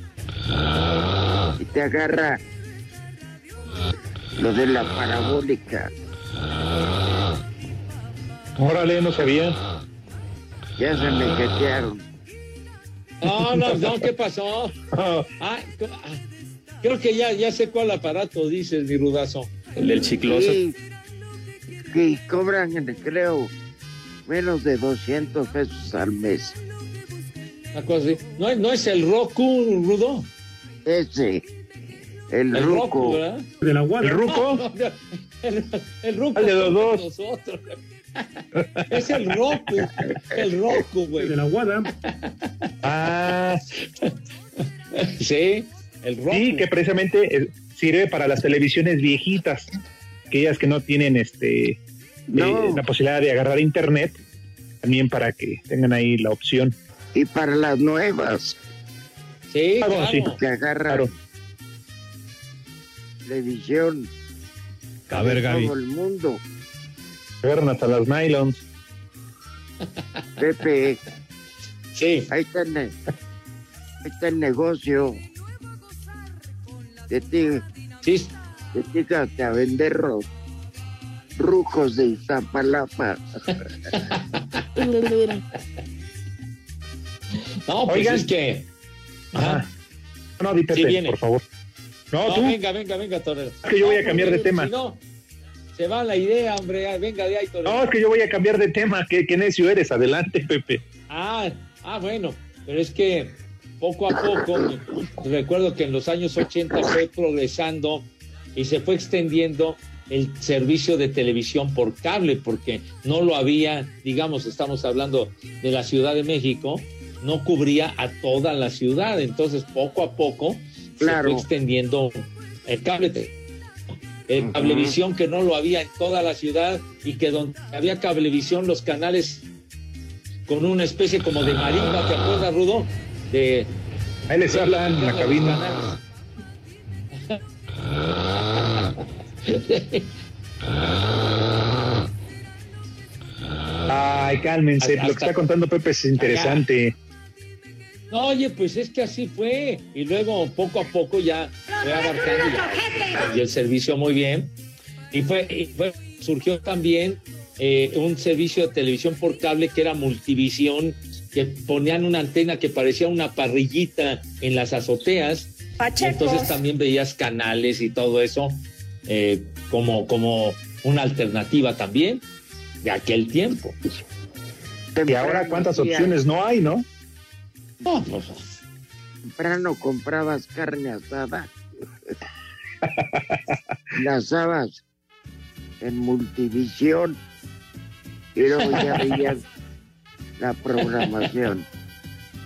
[SPEAKER 2] y te agarra lo de la parabólica.
[SPEAKER 3] Órale, no sabía.
[SPEAKER 2] Ya se me jetearon.
[SPEAKER 5] No, no, no, ¿qué pasó? <laughs> Ah, ah, creo que ya, ya sé cuál aparato dices, mi rudazo.
[SPEAKER 3] El del chicloso.
[SPEAKER 2] Sí, que cobran, creo, menos de 200 pesos al mes.
[SPEAKER 5] ¿No, es- no es el Roku, Rudo?
[SPEAKER 2] Ese, el,
[SPEAKER 5] El
[SPEAKER 2] ruco.
[SPEAKER 5] Roku, ¿verdad?
[SPEAKER 6] De la.
[SPEAKER 3] ¿El ruco? <laughs>
[SPEAKER 5] El, el Roku.
[SPEAKER 3] El de los dos.
[SPEAKER 5] Nosotros. <laughs> Es el Roku. El Roku, güey.
[SPEAKER 6] De la guada.
[SPEAKER 3] Ah,
[SPEAKER 5] Sí, el Roku.
[SPEAKER 3] sí, que precisamente eh, sirve para las televisiones viejitas, aquellas que no tienen este eh, la posibilidad de agarrar internet, también para que tengan ahí la opción.
[SPEAKER 2] Y para las nuevas,
[SPEAKER 5] Sí,
[SPEAKER 3] Ah, bueno,
[SPEAKER 5] claro.
[SPEAKER 3] sí.
[SPEAKER 2] que agarran
[SPEAKER 3] Claro.
[SPEAKER 2] televisión
[SPEAKER 6] A ver, Gaby.
[SPEAKER 2] todo el mundo.
[SPEAKER 3] Agarran hasta las nylons. <laughs>
[SPEAKER 2] Pepe,
[SPEAKER 5] Sí.
[SPEAKER 2] ahí está el, ahí está el negocio. De ti,
[SPEAKER 5] Sí,
[SPEAKER 2] de ti que a vender ro- rucos de Iztapalapa. <laughs>
[SPEAKER 5] no, pues
[SPEAKER 3] Oigan.
[SPEAKER 5] es que.
[SPEAKER 3] Ajá. No, di Pepe,
[SPEAKER 5] Sí viene.
[SPEAKER 3] por favor. No,
[SPEAKER 5] No,
[SPEAKER 3] tú.
[SPEAKER 5] venga, venga, venga, Torero.
[SPEAKER 3] Es que yo voy a cambiar de tema.
[SPEAKER 5] Si no, se va la idea, hombre. Venga de ahí, Torero.
[SPEAKER 3] No, es que yo voy a cambiar de tema. ¿Qué, qué necio eres? Adelante, Pepe.
[SPEAKER 5] Ah, ah, bueno, pero es que poco a poco, recuerdo que en los años 80 fue progresando y se fue extendiendo el servicio de televisión por cable, porque no lo había, digamos, estamos hablando de la Ciudad de México, no cubría a toda la ciudad, entonces poco a poco se
[SPEAKER 2] Claro.
[SPEAKER 5] fue extendiendo el cable. El cablevisión que no lo había en toda la ciudad y que donde había cablevisión los canales con una especie como de marimba, ¿te acuerdas, Rudo? De
[SPEAKER 3] Ahí les hablan en la cabina. <laughs> Ay, cálmense.
[SPEAKER 5] Hasta-
[SPEAKER 3] Lo que está contando Pepe es interesante.
[SPEAKER 5] No, oye, pues es que así fue. Y luego poco a poco ya fue abarcando ya- y el servicio muy bien. Y fue, y fue- surgió también eh, un servicio de televisión por cable que era multivisión, que ponían una antena que parecía una parrillita en las azoteas. Y entonces también veías canales y todo eso eh, como, como una alternativa también de aquel tiempo.
[SPEAKER 3] Y ahora cuántas opciones no hay, ¿no?
[SPEAKER 5] No, pues,
[SPEAKER 2] Temprano comprabas carne asada. <laughs> La asabas en multivisión y luego ya veías <laughs> la programación.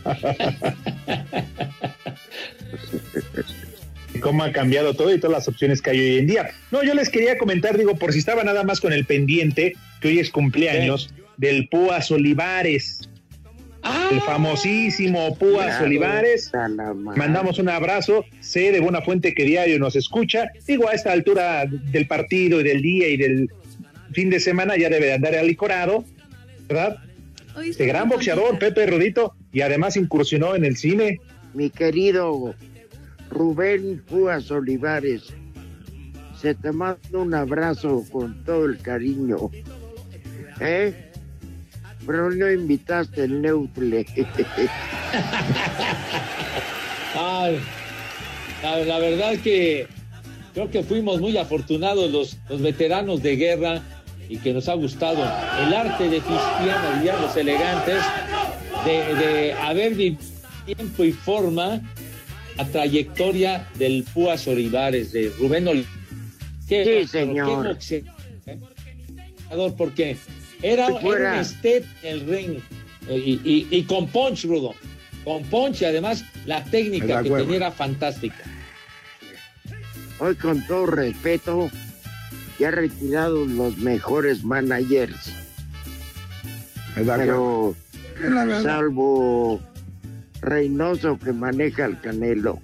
[SPEAKER 2] <laughs>
[SPEAKER 3] cómo ha cambiado todo y todas las opciones que hay hoy en día. No, yo les quería comentar, digo, por si estaba nada más con el pendiente, que hoy es cumpleaños del Púas Olivares. El famosísimo Púas
[SPEAKER 2] Claro,
[SPEAKER 3] Olivares. Mandamos un abrazo. Sé de buena fuente que diario nos escucha. Digo, a esta altura del partido y del día y del fin de semana ya debe de andar alicorado, ¿verdad? Este gran boxeador, Pepe Rodito, y además incursionó en el cine.
[SPEAKER 2] Mi querido Rubén Púas Olivares, se te manda un abrazo con todo el cariño. ¿Eh? Pero no invitaste el Neutle. <laughs>
[SPEAKER 5] Ay, la, verdad que creo que fuimos muy afortunados los, veteranos de guerra y que nos ha gustado el arte de Cristiano diría los elegantes de, de haber vivido tiempo y forma la trayectoria del Púas Olivares, de Rubén Olivares.
[SPEAKER 2] Sí, señor.
[SPEAKER 5] qué boxeador, Porque era, era un step en el ring eh, y, y- y con punch, Rudo. Con punch y además la técnica que tenía era fantástica.
[SPEAKER 2] Hoy con todo respeto, ya ha retirado los mejores managers. Pero
[SPEAKER 36] Es la verdad.
[SPEAKER 2] salvo Reynoso que maneja el Canelo.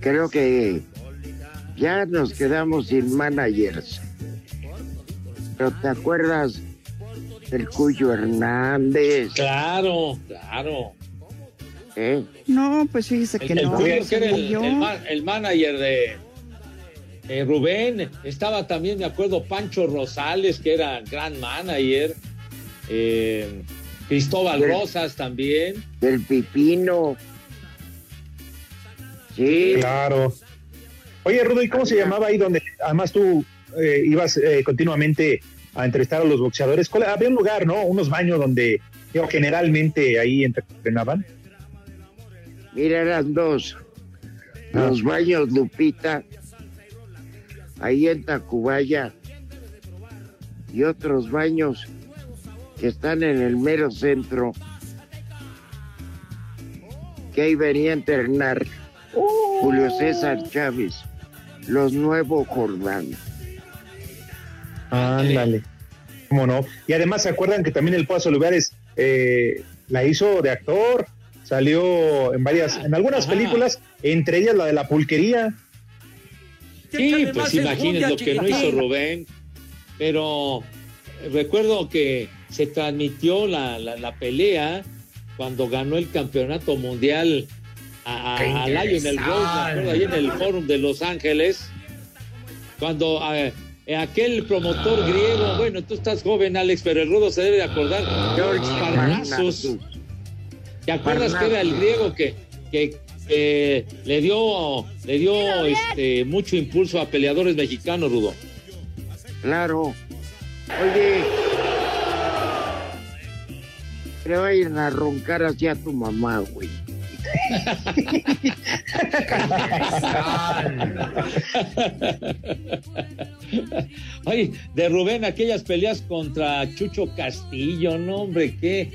[SPEAKER 2] Creo que ya nos quedamos sin managers. Pero ¿te acuerdas del Cuyo Hernández?
[SPEAKER 5] Claro, claro.
[SPEAKER 2] ¿Eh?
[SPEAKER 37] No, pues fíjese que
[SPEAKER 5] el
[SPEAKER 37] no.
[SPEAKER 5] Cuyo, que era el, el ma- el manager de eh, Rubén. Estaba también, me acuerdo, Pancho Rosales, que era gran manager. Eh, Cristóbal
[SPEAKER 2] Del-
[SPEAKER 5] Rosas también.
[SPEAKER 2] Del Pipino. Sí.
[SPEAKER 3] Claro. Oye, Rudo, ¿y cómo se llamaba ahí donde además tú eh, ibas eh, continuamente a entrevistar a los boxeadores? ¿Cuál- Había un lugar, ¿no? Unos baños donde generalmente ahí entrenaban.
[SPEAKER 2] Mira, eran dos.
[SPEAKER 3] Ah.
[SPEAKER 2] Los baños Lupita, ahí en Tacubaya, y otros baños que están en el mero centro, que ahí venía a entrenar Julio César Chávez, los nuevos Jordán.
[SPEAKER 3] Ándale. ¿Cómo no? Y además se acuerdan que también el Paz Olivares eh, la hizo de actor, salió en varias, en algunas
[SPEAKER 5] Ajá.
[SPEAKER 3] películas, entre ellas la de la pulquería.
[SPEAKER 5] Sí, pues imagínense lo que no hizo. Rubén. Pero recuerdo que se transmitió la, la- la pelea cuando ganó el campeonato mundial a, a, a Lionel Rose, ahí en el Fórum de Los Ángeles. Cuando eh, aquel promotor griego, bueno, tú estás joven, Alex, pero el rudo se debe de acordar, George Parnassus. ¿Te acuerdas que era el griego que, que, que le dio, le dio este, mucho impulso a peleadores mexicanos, Rudo?
[SPEAKER 2] Claro. Oye, le vayan a roncar hacia tu mamá, güey.
[SPEAKER 5] Ay, de Rubén, aquellas peleas contra Chucho Castillo, no, hombre, qué,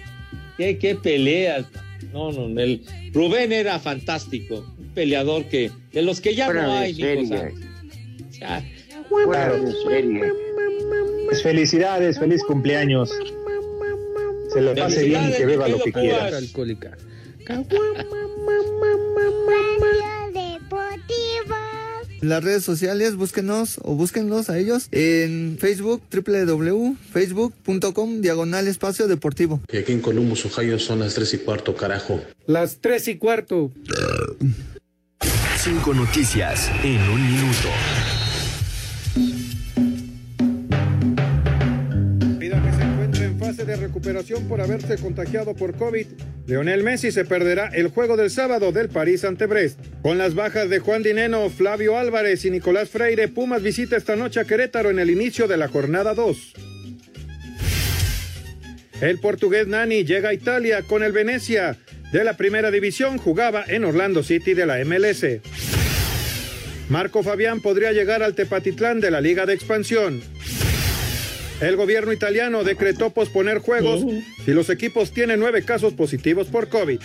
[SPEAKER 5] qué, qué peleas. No, no, el Rubén era fantástico, un peleador que, de los que ya
[SPEAKER 2] Fuera
[SPEAKER 5] no hay, ya,
[SPEAKER 2] Fuera de serie.
[SPEAKER 3] Pues felicidades, feliz cumpleaños. Se lo pase bien y que beba lo que quiera.
[SPEAKER 38] alcohólica. En las redes sociales, búsquenos o búsquenlos a ellos en Facebook, www.facebook.com, diagonal espacio deportivo.
[SPEAKER 39] Y aquí en Columbus, Ohio son las tres y cuarto, carajo.
[SPEAKER 38] Las tres y cuarto.
[SPEAKER 40] Cinco noticias en un minuto.
[SPEAKER 41] Recuperación por haberse contagiado por COVID. Leonel Messi se perderá el juego del sábado del París ante Brest. Con las bajas de Juan Dineno, Flavio Álvarez y Nicolás Freire, Pumas visita esta noche a Querétaro en el inicio de la jornada 2. El portugués Nani llega a Italia con el Venecia. De la primera división jugaba en Orlando City de la MLS. Marco Fabián podría llegar al Tepatitlán de la Liga de Expansión. El gobierno italiano decretó posponer juegos si los equipos tienen nueve casos positivos por COVID.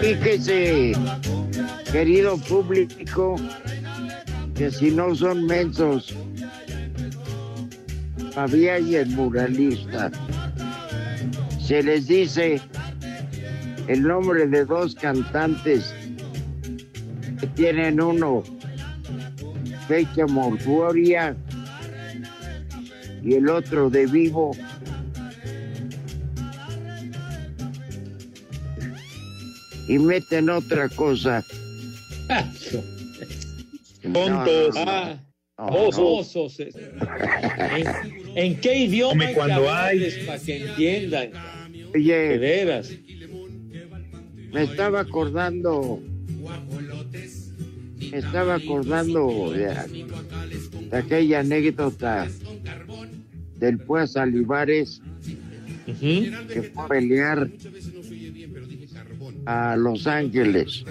[SPEAKER 2] Fíjese, querido público, que si no son mensos, Fabián y el muralista, se les dice el nombre de dos cantantes que tienen uno fecha mortuoria y el otro de vivo. y meten otra cosa. <laughs> No, no, no.
[SPEAKER 5] Oh,
[SPEAKER 2] oh,
[SPEAKER 5] oh, ¿En, ¿En, qué idioma
[SPEAKER 3] cuando
[SPEAKER 5] hay para que entiendan?
[SPEAKER 2] Oye, de
[SPEAKER 5] veras.
[SPEAKER 2] Me estaba acordando. Me estaba acordando de, de aquella anécdota del Puebla Salivares uh -huh. que fue a pelear a Los Ángeles.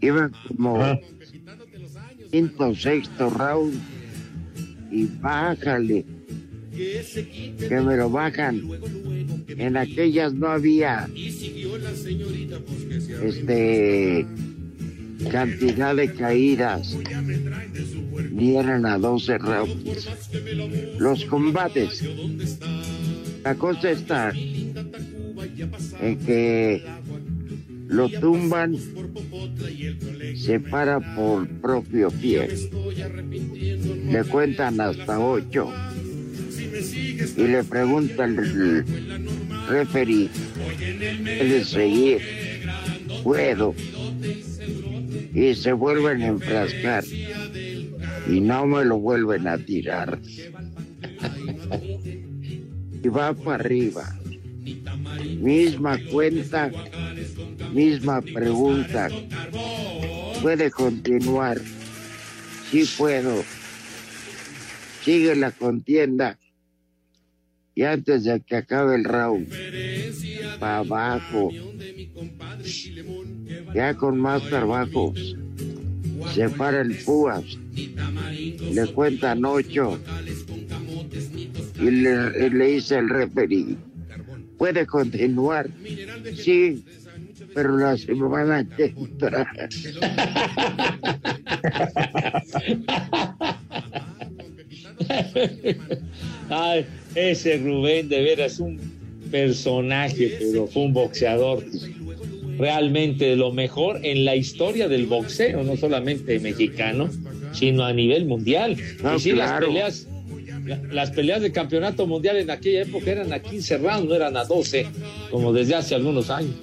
[SPEAKER 2] Iban como. Uh -huh 106 round y bájale. Que me lo bajan. En aquellas no había este cantidad de caídas. Dieron a 12 rounds. Los combates. La cosa está en que lo tumban se para por propio pie le cuentan hasta ocho y le pregunta el referee, ¿puedes seguir? Puedo. Y se vuelven a enfrascar y no me lo vuelven a tirar. <laughs> Y va para arriba. Misma cuenta, misma pregunta. ¿Puede continuar? Sí puedo. Sigue la contienda. Y antes de que acabe el round, para abajo, ya con más trabajos, se para el púas, le cuentan ocho. Y le, le dice el referee, puede continuar, sí, pero la semana que entra. <laughs>
[SPEAKER 5] Ay, ese Rubén de veras un personaje, pero fue un boxeador realmente de lo mejor en la historia del boxeo, no solamente mexicano, sino a nivel mundial.
[SPEAKER 2] Ah,
[SPEAKER 5] y sí, las
[SPEAKER 2] claro.
[SPEAKER 5] peleas, la- las peleas de campeonato mundial en aquella época eran a 15 rounds, no eran a 12, como desde hace algunos años.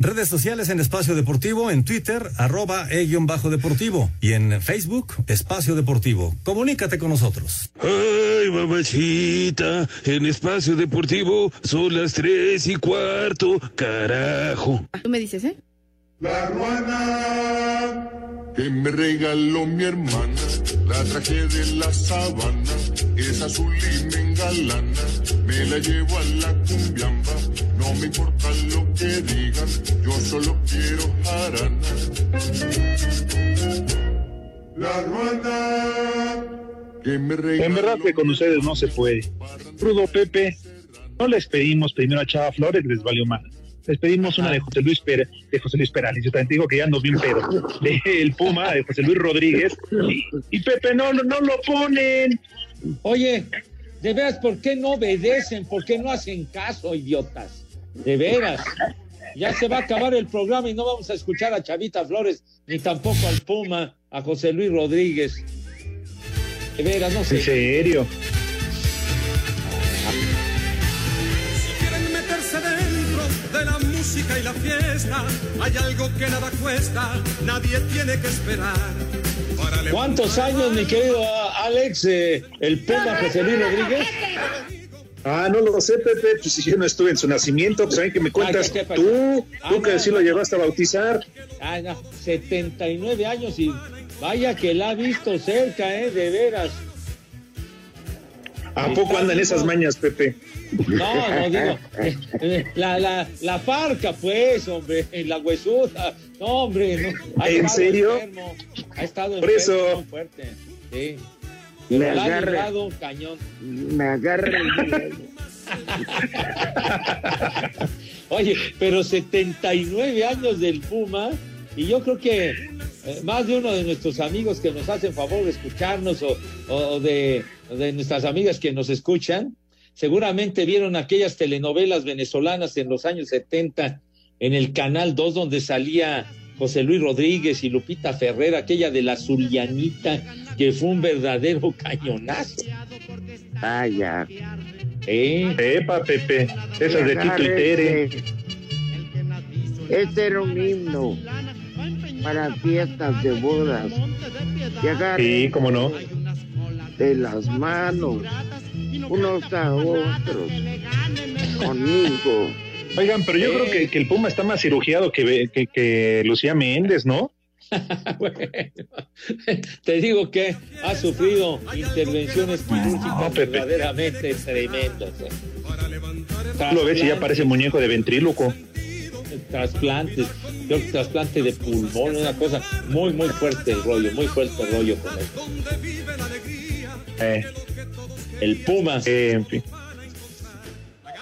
[SPEAKER 42] Redes sociales en Espacio Deportivo, en Twitter, arroba e-bajo deportivo y en Facebook, Espacio Deportivo. Comunícate con nosotros.
[SPEAKER 35] Ay, mamachita, en espacio deportivo son las tres y cuarto, carajo.
[SPEAKER 43] Tú me dices, ¿eh?
[SPEAKER 8] La ruana que me regaló mi hermana, la traje de la sabana, es azul y me engalana, me la llevo a la cumbiamba, no me importa lo que digan, yo solo quiero jarana. La ruana que me
[SPEAKER 3] En verdad que con ustedes no se puede. Rudo Pepe, no les pedimos primero a Chava Flores, les valió mal. Les pedimos una de José Luis Pérez, de José Luis Perales, yo también te digo que ya ando bien pedo, de El Puma, de José Luis Rodríguez, y, y Pepe no, no, no lo ponen.
[SPEAKER 5] Oye, de veras, ¿por qué no obedecen? ¿Por qué no hacen caso, idiotas? De veras. Ya se va a acabar el programa y no vamos a escuchar a Chavita Flores, ni tampoco al Puma, a José Luis Rodríguez. De veras, no sé.
[SPEAKER 3] ¿En serio?
[SPEAKER 44] quieren meterse dentro de la música y la fiesta, hay algo que nada cuesta, nadie tiene que esperar. Para
[SPEAKER 5] ¿Cuántos años, mi querido Alex, eh, el Puma José Luis Rodríguez?
[SPEAKER 3] Ah, no lo sé, Pepe, pues si yo no estuve en su nacimiento, pues mí que me cuentas tú,
[SPEAKER 5] Ah,
[SPEAKER 3] tú que
[SPEAKER 5] no,
[SPEAKER 3] sí lo llevaste a bautizar.
[SPEAKER 5] Ah, no, 79 años y vaya que la ha visto cerca, ¿eh? De veras.
[SPEAKER 3] ¿A poco andan esas mañas, Pepe?
[SPEAKER 5] No, no digo. eh, eh, La, la, la parca, pues, hombre, la huesuda. No, hombre, no.
[SPEAKER 3] ¿En serio?
[SPEAKER 5] enfermo, ha estado
[SPEAKER 3] Por
[SPEAKER 5] enfermo
[SPEAKER 3] eso.
[SPEAKER 5] fuerte. Sí.
[SPEAKER 2] Me
[SPEAKER 5] Pero
[SPEAKER 2] agarra-
[SPEAKER 5] librado cañón.
[SPEAKER 2] Me agarra. <laughs>
[SPEAKER 5] Oye, pero 79 años del Puma, y yo creo que eh, más de uno de nuestros amigos que nos hacen favor de escucharnos o, o de, de nuestras amigas que nos escuchan, seguramente vieron aquellas telenovelas venezolanas en los años 70 en el Canal 2 donde salía José Luis Rodríguez y Lupita Ferrer, aquella de la Zulianita, que fue un verdadero cañonazo.
[SPEAKER 2] Ah, ya.
[SPEAKER 5] Sí.
[SPEAKER 3] Epa, Pepe. Esas de Tito y Tere.
[SPEAKER 2] Este, era un himno para fiestas de bodas. Y agarren
[SPEAKER 3] Sí, cómo no.
[SPEAKER 2] de las manos unos a otros conmigo.
[SPEAKER 3] Oigan, pero yo creo que, que el Puma está más cirugiado que, que, que Lucía Méndez, ¿no? <laughs>
[SPEAKER 5] Bueno, te digo que ha sufrido intervenciones quirúrgicas
[SPEAKER 3] Pepe.
[SPEAKER 5] verdaderamente tremendas. ¿eh?
[SPEAKER 3] Tú lo ves y ya parece muñeco de ventríloco.
[SPEAKER 5] Trasplantes, creo que trasplante de pulmón, una cosa muy, muy fuerte el rollo, muy fuerte el rollo con él.
[SPEAKER 3] Eh,
[SPEAKER 5] El Puma.
[SPEAKER 3] eh, en fin.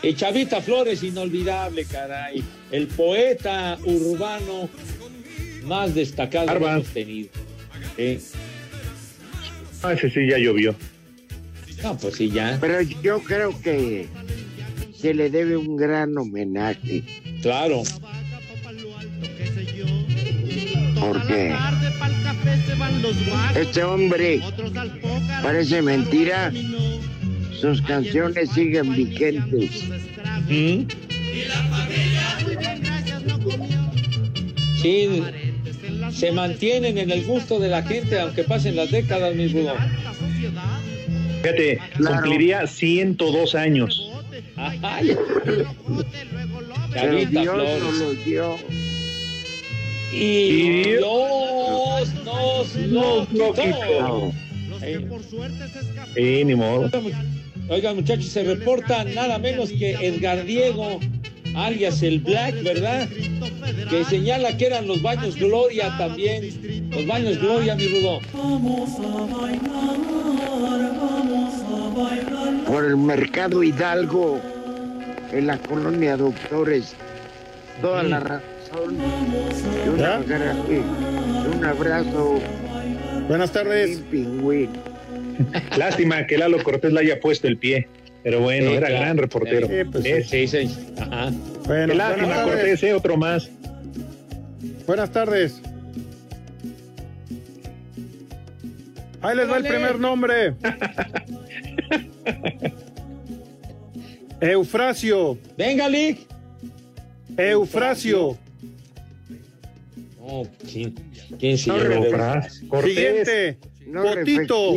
[SPEAKER 5] Y Chavita Flores, inolvidable, caray. El poeta urbano más destacado que hemos tenido. Sí.
[SPEAKER 3] Ah, ese sí ya llovió.
[SPEAKER 5] No, pues sí, ya.
[SPEAKER 2] Pero yo creo que se le debe un gran homenaje.
[SPEAKER 5] Claro.
[SPEAKER 2] Porque este hombre parece mentira. Sus canciones siguen vigentes.
[SPEAKER 5] ¿Mm? Sí, se mantienen en el gusto de la gente, aunque pasen las décadas, mi Rudo.
[SPEAKER 3] Fíjate,
[SPEAKER 2] Claro.
[SPEAKER 3] cumpliría 102 años.
[SPEAKER 5] Ay.
[SPEAKER 2] Pero Dios
[SPEAKER 5] Flores.
[SPEAKER 2] nos los dio.
[SPEAKER 5] Y Dios nos lo
[SPEAKER 3] lo
[SPEAKER 5] quitó. Eh,
[SPEAKER 3] Sí, ni modo.
[SPEAKER 5] Oigan, muchachos, se reporta nada menos que Edgar Diego, alias el Black, ¿verdad? Que señala que eran los baños Gloria también. Los baños Gloria, mi Rudo.
[SPEAKER 2] Por el mercado Hidalgo, en la colonia Doctores. Toda la razón. Y un,
[SPEAKER 41] ¿Ya?
[SPEAKER 2] agra- y un abrazo,
[SPEAKER 41] Buenas tardes.
[SPEAKER 2] pingüín. <laughs>
[SPEAKER 3] Lástima que Lalo Cortés le haya puesto el pie. Pero bueno,
[SPEAKER 5] Sí,
[SPEAKER 3] era
[SPEAKER 5] claro.
[SPEAKER 3] gran reportero.
[SPEAKER 41] Sí, pues sí.
[SPEAKER 3] Es-
[SPEAKER 5] Sí, sí. Ajá.
[SPEAKER 41] Bueno,
[SPEAKER 3] lástima,
[SPEAKER 41] buenas tardes.
[SPEAKER 3] Cortés, eh, otro más.
[SPEAKER 41] Buenas tardes. Ahí les va el primer nombre. <laughs> Eufrasio.
[SPEAKER 5] Venga, Lick.
[SPEAKER 41] Eufrasio.
[SPEAKER 5] No, ¿quién, quién se
[SPEAKER 2] No.
[SPEAKER 41] Siguiente. Potito.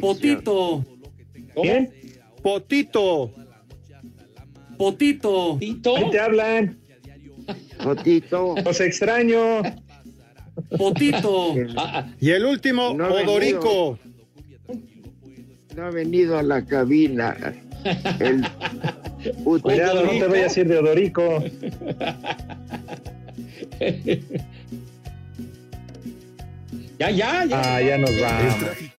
[SPEAKER 6] Potito.
[SPEAKER 3] ¿Quién?
[SPEAKER 41] Potito.
[SPEAKER 6] potito,
[SPEAKER 5] ¿Tito?
[SPEAKER 3] Ahí te hablan.
[SPEAKER 2] Potito.
[SPEAKER 3] Los extraño.
[SPEAKER 6] potito. <laughs>
[SPEAKER 5] Ah, ah,
[SPEAKER 41] Y el último,
[SPEAKER 2] No
[SPEAKER 41] Odorico.
[SPEAKER 2] No ha venido a la cabina. El
[SPEAKER 3] Cuidado, no te vayas a ir de Odorico. <laughs>
[SPEAKER 5] ya, ya, ya.
[SPEAKER 3] Ah, ya nos vamos.